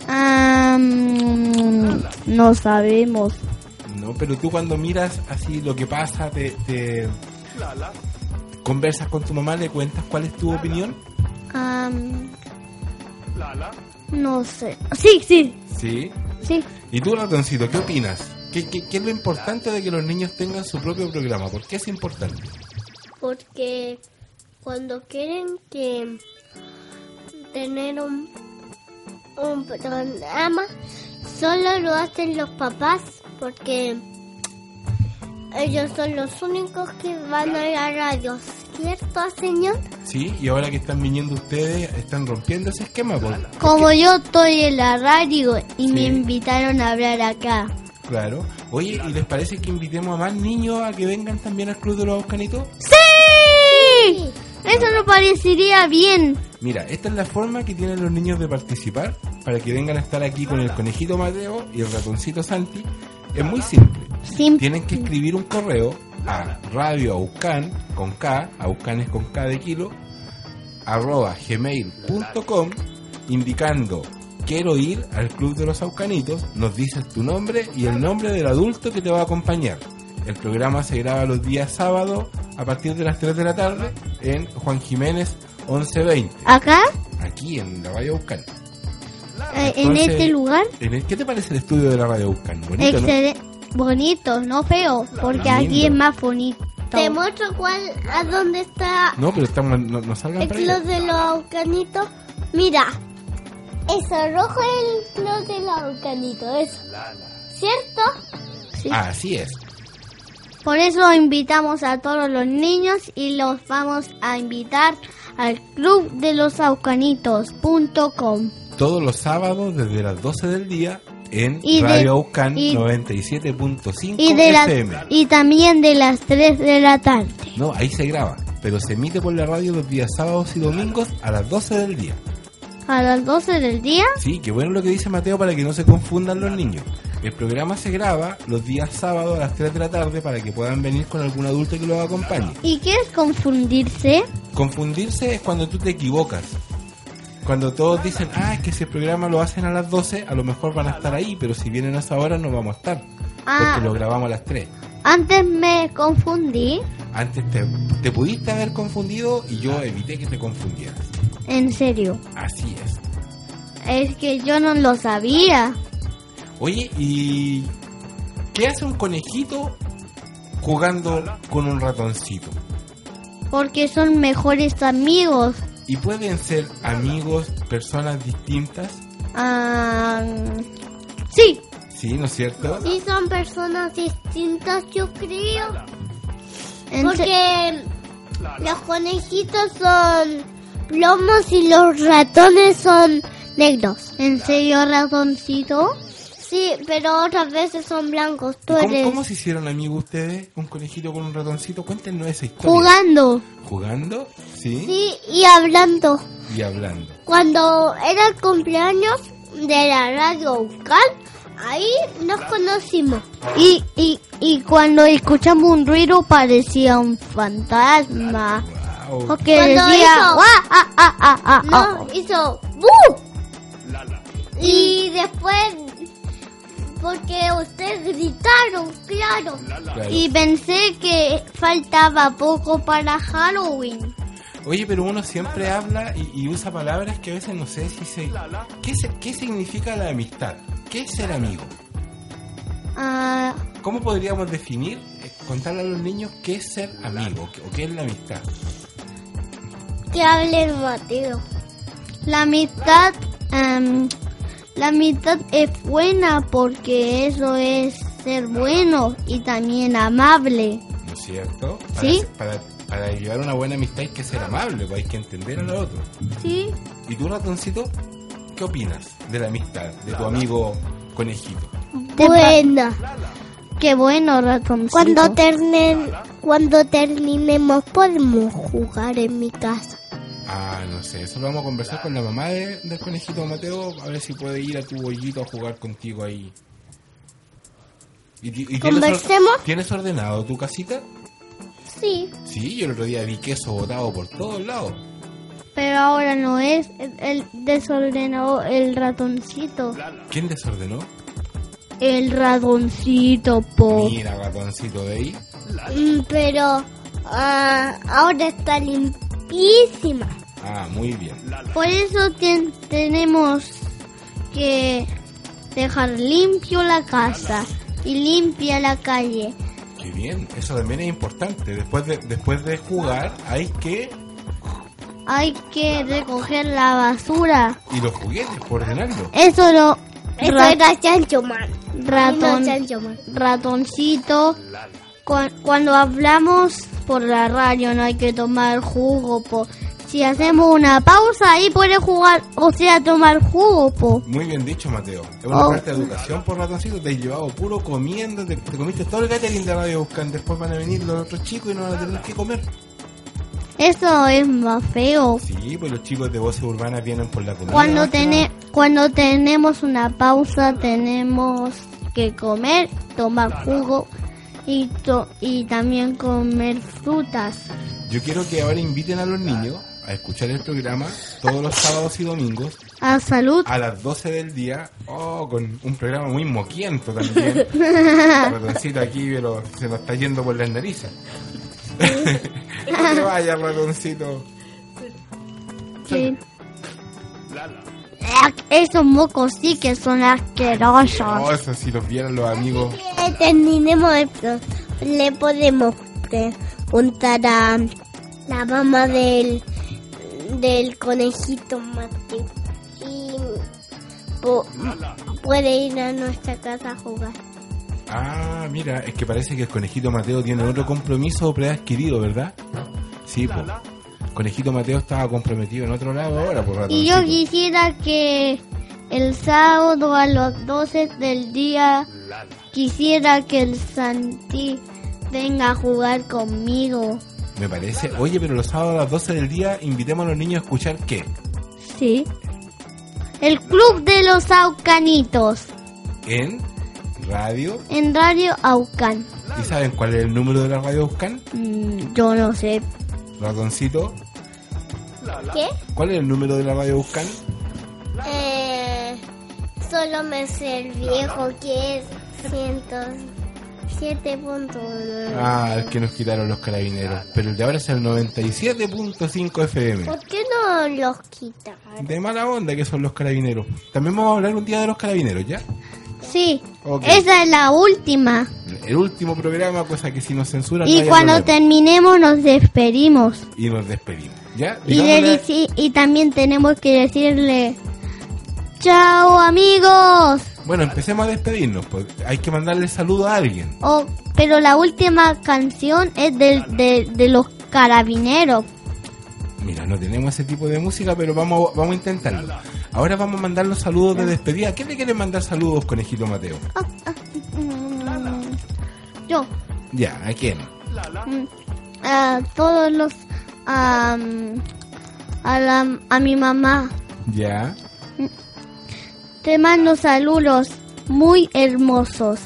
Mm, no sabemos. No, pero tú cuando miras así lo que pasa, te, te conversas con tu mamá, le cuentas cuál es tu opinión. Ah, no sé. Sí, sí, Sí. sí. ¿Y tú, ratoncito, qué opinas? ¿Qué, qué, qué es lo importante de que los niños tengan su propio programa? ¿Por qué es importante? Porque cuando quieren que tener un, un programa, solo lo hacen los papás porque ellos son los únicos que van a la radio. ¿Cierto, señor? Sí, y ahora que están viniendo ustedes, están rompiendo ese esquema, por Como yo estoy en la radio y Sí. me invitaron a hablar acá. Claro. Oye, ¿y les parece que invitemos a más niños a que vengan también al Club de los Auscanitos? ¡Sí! Eso me parecería bien. Mira, esta es la forma que tienen los niños de participar para que vengan a estar aquí con el conejito Mateo y el ratoncito Santi. Es muy simple. Tienen que escribir un correo a Radio Aucan con K, Aucan es con K de kilo, arroba gmail.com indicando quiero ir al Club de los Aucanitos, nos dices tu nombre y el nombre del adulto que te va a acompañar. El programa se graba los días sábados a partir de las 3 de la tarde en Juan Jiménez 1120, ¿Acá? aquí en la Radio Aucan. Eh, en Entonces, este lugar. en ¿Qué te parece el estudio de la Radio Aucan? Bonito, ¿no? Excelente. Bonito, no feo. Porque aquí lindo. es más bonito. Te muestro cuál, a dónde está No, pero estamos, no, no salgan el club de los aucanitos. Mira, eso rojo es el club de los aucanitos, eso. ¿Cierto? Ah, así es. Por eso invitamos a todos los niños y los vamos a invitar al club de los aucanitos.com. Todos los sábados desde las 12 del día en Y Radio Aucan y- 97.5 Y, de las, FM. y también de las 3 de la tarde. No, ahí se graba, pero se emite por la radio los días sábados y domingos a las 12 del día. A las 12 del día. Sí, qué bueno lo que dice Mateo para que no se confundan los niños. El programa se graba los días sábados a las 3 de la tarde para que puedan venir con algún adulto que los acompañe. ¿Y quieres confundirse? Confundirse es cuando tú te equivocas. Cuando todos dicen, ah, es que ese programa lo hacen a las 12, a lo mejor van a estar ahí, pero si vienen a esa hora no vamos a estar. Ah. Porque lo grabamos a las 3. Antes me confundí. Antes te, te pudiste haber confundido y yo evité que te confundieras. En serio. Así es. Es que yo no lo sabía. Oye, ¿y qué hace un conejito jugando con un ratoncito? Porque son mejores amigos. ¿Y pueden ser amigos, personas distintas? Ah, sí. Sí, ¿no es cierto? Sí, son personas distintas, yo creo. En Porque los conejitos son plomos y los ratones son negros. ¿En serio, ratoncito? Sí, pero otras veces son blancos. Tú ¿Cómo, eres cómo se hicieron amigos ustedes? ¿Un conejito con un ratoncito? Cuéntenos esa historia. Jugando. ¿Jugando? Sí. Sí, y hablando. Y hablando. Cuando era el cumpleaños de la radio Ucal, ahí nos conocimos. Y, y, y cuando escuchamos un ruido parecía un fantasma. O que Cuando decía, hizo- "Guau, ah, ah, ah, ah, No, ah". hizo ¡Bu! Y después, porque ustedes gritaron, claro. Y pensé que faltaba poco para Halloween. Oye, pero uno siempre habla y, y usa palabras que a veces no sé si se... ¿Qué, se- ¿Qué significa la amistad? ¿Qué es ser amigo? Ah, ¿Cómo podríamos definir, eh, contarle a los niños qué es ser amigo o qué es la amistad? Que hable el Mateo. la amistad, em, la amistad es buena porque eso es ser bueno y también amable. ¿No es cierto? Para, Sí. ser- para, para llevar una buena amistad hay que ser amable, pues hay que entender a los otros. Sí. ¿Y tú, ratoncito, qué opinas de la amistad de tu amigo conejito? Buena. Qué bueno, ratoncito. Cuando, ternen, cuando terminemos podemos jugar en mi casa. Ah, no sé, eso lo vamos a conversar con la mamá de- del conejito Mateo, a ver si puede ir a tu bollito a jugar contigo ahí. ¿Y, y tienes or- ¿Conversemos? ¿Tienes ordenado tu casita? Sí. Sí, yo el otro día vi queso botado por todos lados. Pero ahora no es el, desordenado el ratoncito. ¿Quién desordenó? El ratoncito, po. Mira, ratoncito de ahí. Mm, Pero ah, ahora está limpísima. Ah, muy bien. Por eso ten- tenemos que dejar limpio la casa y limpia la calle. Qué bien, eso también es importante. Después de, después de jugar hay que... Hay que recoger la basura. Y los juguetes, por ordenarlo. Eso lo... Eso ra- era Chancho Man. ratón, No, Chancho Man. ratoncito. Cu- cuando hablamos por la radio no hay que tomar jugo, po. Si hacemos una pausa ahí puede jugar, o sea, tomar jugo, po. Muy bien dicho, Mateo. Es una Oh. parte de educación por ratoncito. Te has llevado puro comiendo. Te, te comiste todo el catering de Radio Buscan. Después van a venir los otros chicos y no van a tener que comer. Eso es más feo. Sí, pues los chicos de voces urbanas vienen por la comida. Cuando, tene- cuando tenemos una pausa tenemos que comer, tomar jugo y, to- y también comer frutas. Yo quiero que ahora inviten a los niños a escuchar el programa todos los sábados y domingos A salud. a las 12 del día. Oh, con un programa muy moquiento también. [laughs] Ratoncito aquí pero se nos está yendo por las narices. no te vayas, ratoncito. Sí. Ah, Esos mocos sí que son asquerosos. No, eso si los vieran los amigos. Que terminemos esto, le podemos preguntar a la mamá del, del conejito Mateo po- puede ir a nuestra casa a jugar. Ah, mira, es que parece que el conejito Mateo tiene otro compromiso preadquirido, ¿verdad? Sí, pues. Conejito Mateo estaba comprometido en otro lado ahora, por Y yo quisiera que el sábado a las 12 del día quisiera que el Santi venga a jugar conmigo. Me parece. Oye, pero los sábados a las 12 del día invitemos a los niños a escuchar qué? Sí. El Club de los Aucanitos En radio. en Radio Aucan. ¿Y saben cuál es el número de la radio Buscan? Mm, yo no sé. Ratoncito. ¿Qué? ¿Cuál es el número de la radio Buscan? Eh, solo me sé el viejo que es 107.9. Ah, el que nos quitaron los carabineros. Pero el de ahora es el 97.5 FM. ¿Por qué no los quitan? De mala onda que son los carabineros. También vamos a hablar un día de los carabineros, ¿ya? Sí. Esa es la última. El último programa, cosa que si nos censuran. Y cuando problema. terminemos nos despedimos. Y nos despedimos, ¿ya? Y, le y también tenemos que decirle, chao amigos. Bueno, empecemos a despedirnos. Pues hay que mandarle saludo a alguien. Oh, pero la última canción es del, de, de los carabineros. Mira, no tenemos ese tipo de música, pero vamos, a- vamos a intentarlo. Ahora vamos a mandar los saludos de despedida. ¿A quién le quieren mandar saludos, conejito Mateo? Mm, Yo, Ya, ¿a quién? mm, a todos los, am, a, la, a mi mamá, Ya. Te mando saludos muy hermosos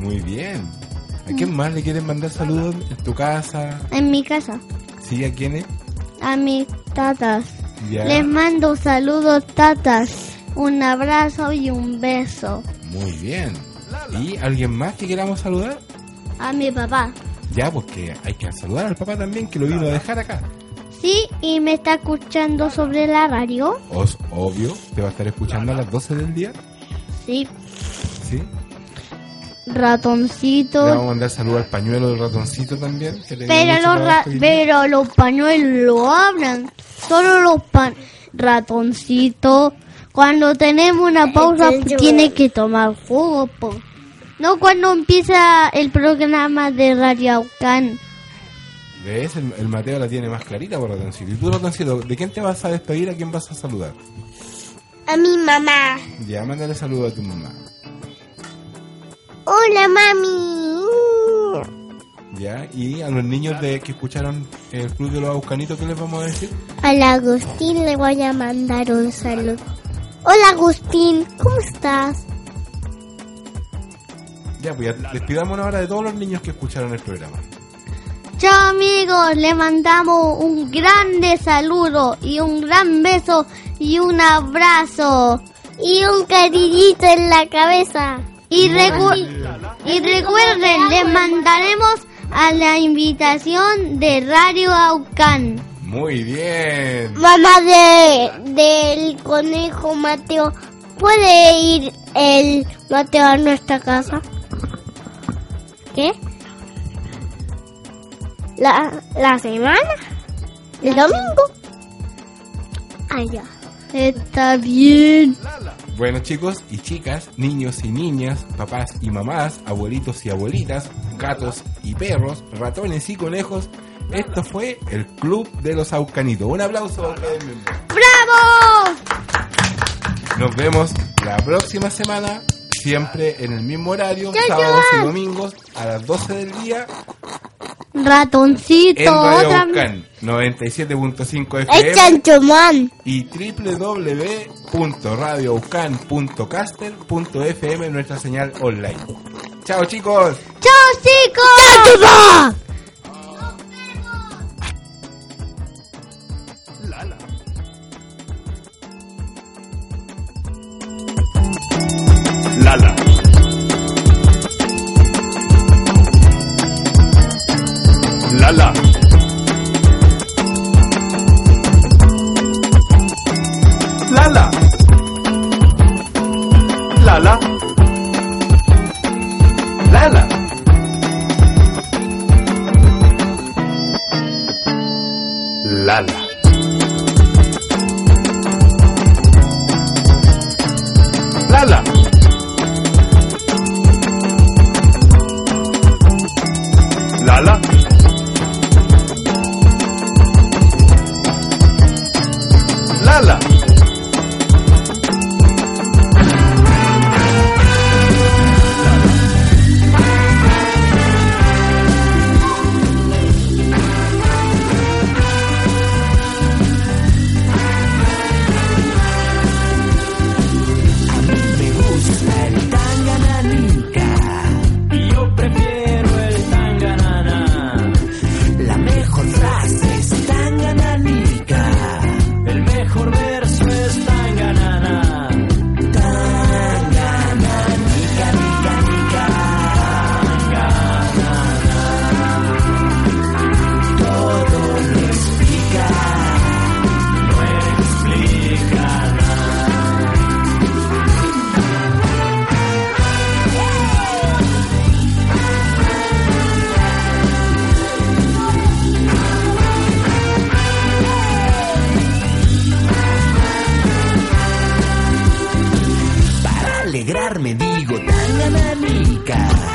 Muy bien. ¿A quién más le quieren mandar saludos? ¿En tu casa? en mi casa, ¿Sí? ¿A quiénes? a mis tatas. Ya. Les mando saludos tatas, un abrazo y un beso Muy bien. ¿Y alguien más que queramos saludar? a mi papá. Ya, pues que hay que saludar al papá también, que lo vino a dejar acá. Sí, y me está escuchando sobre la radio. Os, obvio, te va a estar escuchando a las 12 del día. Sí, ¿Sí? Le ratoncito. vamos a mandar saludo al pañuelo del ratoncito también. que le Pero los, ra- pero los pañuelos lo hablan. Solo los pan ratoncitos. Cuando tenemos una pausa tiene que tomar jugo. po. No cuando empieza el programa de Radio Aucán. ¿Ves? El, el Mateo la tiene más clarita por ratoncito. ¿Y tú, ratoncito, de quién te vas a despedir? ¿A quién vas a saludar? A mi mamá. Ya, mándale saludo a tu mamá. Hola, mami. Ya, y a los niños de que escucharon el Club de los Aucanitos, ¿qué les vamos a decir? Al Agustín le voy a mandar un saludo. Hola, Agustín. ¿Cómo estás? Ya, pues ya despidámonos ahora de todos los niños que escucharon el programa. Chao amigos, le mandamos un grande saludo y un gran beso y un abrazo. Y un cariñito en la cabeza. Y, recu- y recuerden, les mandaremos a la invitación de Radio Aucán. Muy bien. Mamá de del conejo Mateo, ¿puede ir el Mateo a nuestra casa? ¿Qué? ¿La, la semana? ¿El domingo? Ah, ya. Está bien. Bueno chicos y chicas, niños y niñas, papás y mamás, abuelitos y abuelitas, gatos y perros, ratones y conejos, esto fue el Club de los Aucanitos. Un aplauso. ¡Bravo! Nos vemos la próxima semana, siempre en el mismo horario, ¡Ya, sábados y domingos a las 12 del día Ratoncito, en Radio otra Aucán 97.5 ¡Es FM chanchomán! y www.radioucan.caster.fm nuestra señal online. Chao chicos. ¡Chao chicos! ¡Chanchomán! Lala. alegrarme, digo, tan analítica.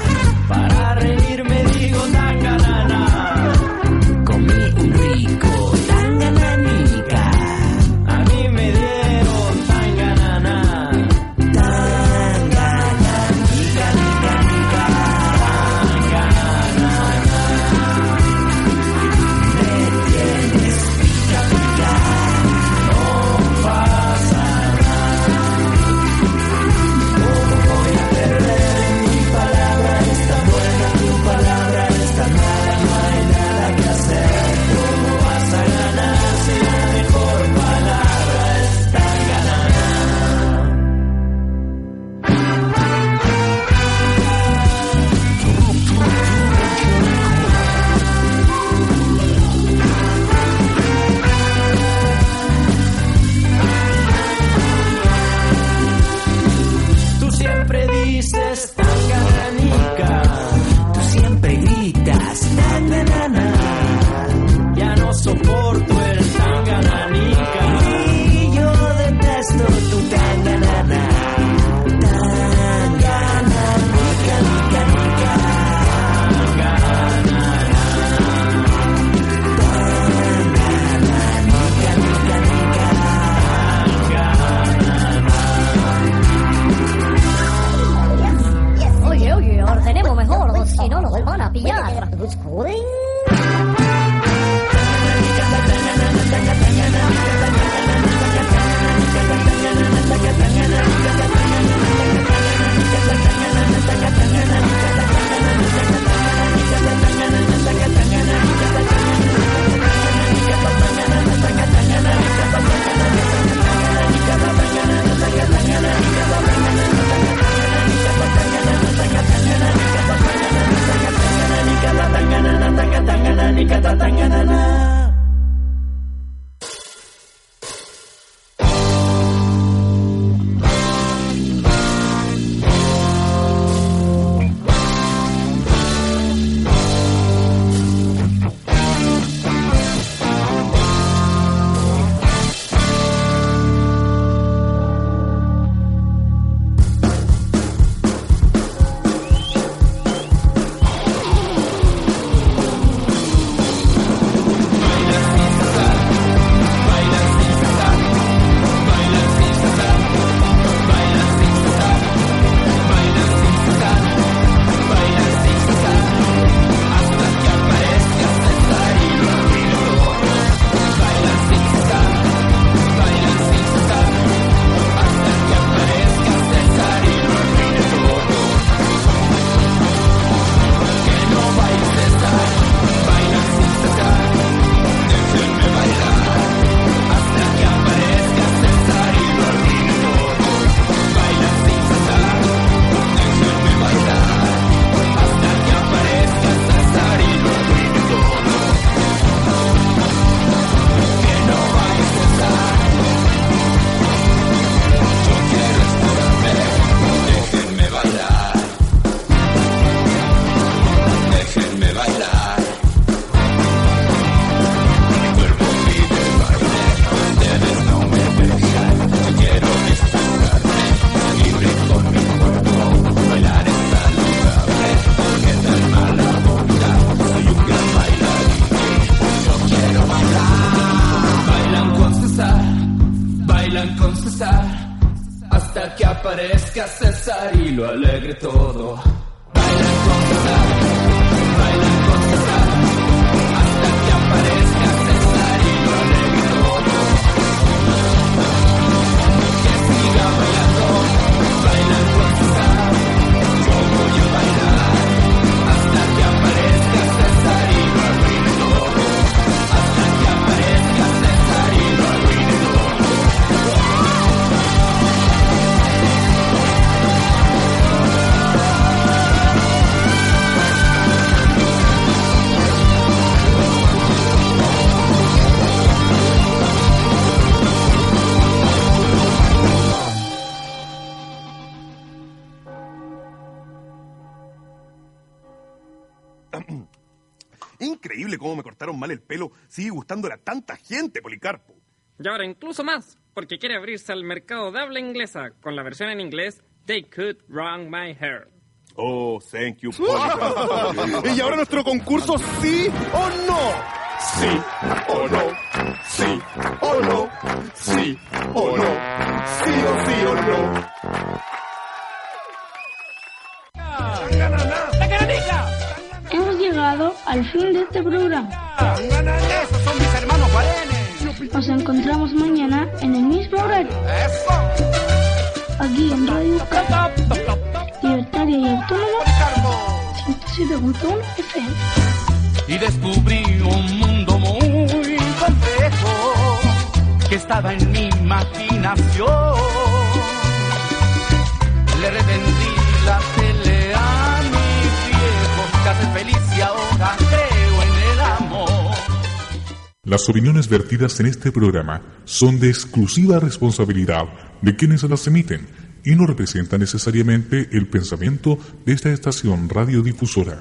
Lo Sigue gustándole a tanta gente, Policarpo. Y ahora incluso más, porque quiere abrirse al mercado de habla inglesa con la versión en inglés They Could Wrong My Hair. Oh, thank you, Policarpo. [laughs] y ahora nuestro concurso, ¿sí o no? Sí o no. Sí o no. Sí o no. Sí o sí o no. Hemos llegado al fin de este programa. Mis. Nos encontramos mañana en el mismo horario. Aquí en Radio Ucata, Libertaria y Autónoma, 107.1 FM. y descubrí un mundo muy complejo que estaba en mi imaginación. Le revendí la tele a mi viejo, que hace feliz Las opiniones vertidas en este programa son de exclusiva responsabilidad de quienes las emiten y no representan necesariamente el pensamiento de esta estación radiodifusora.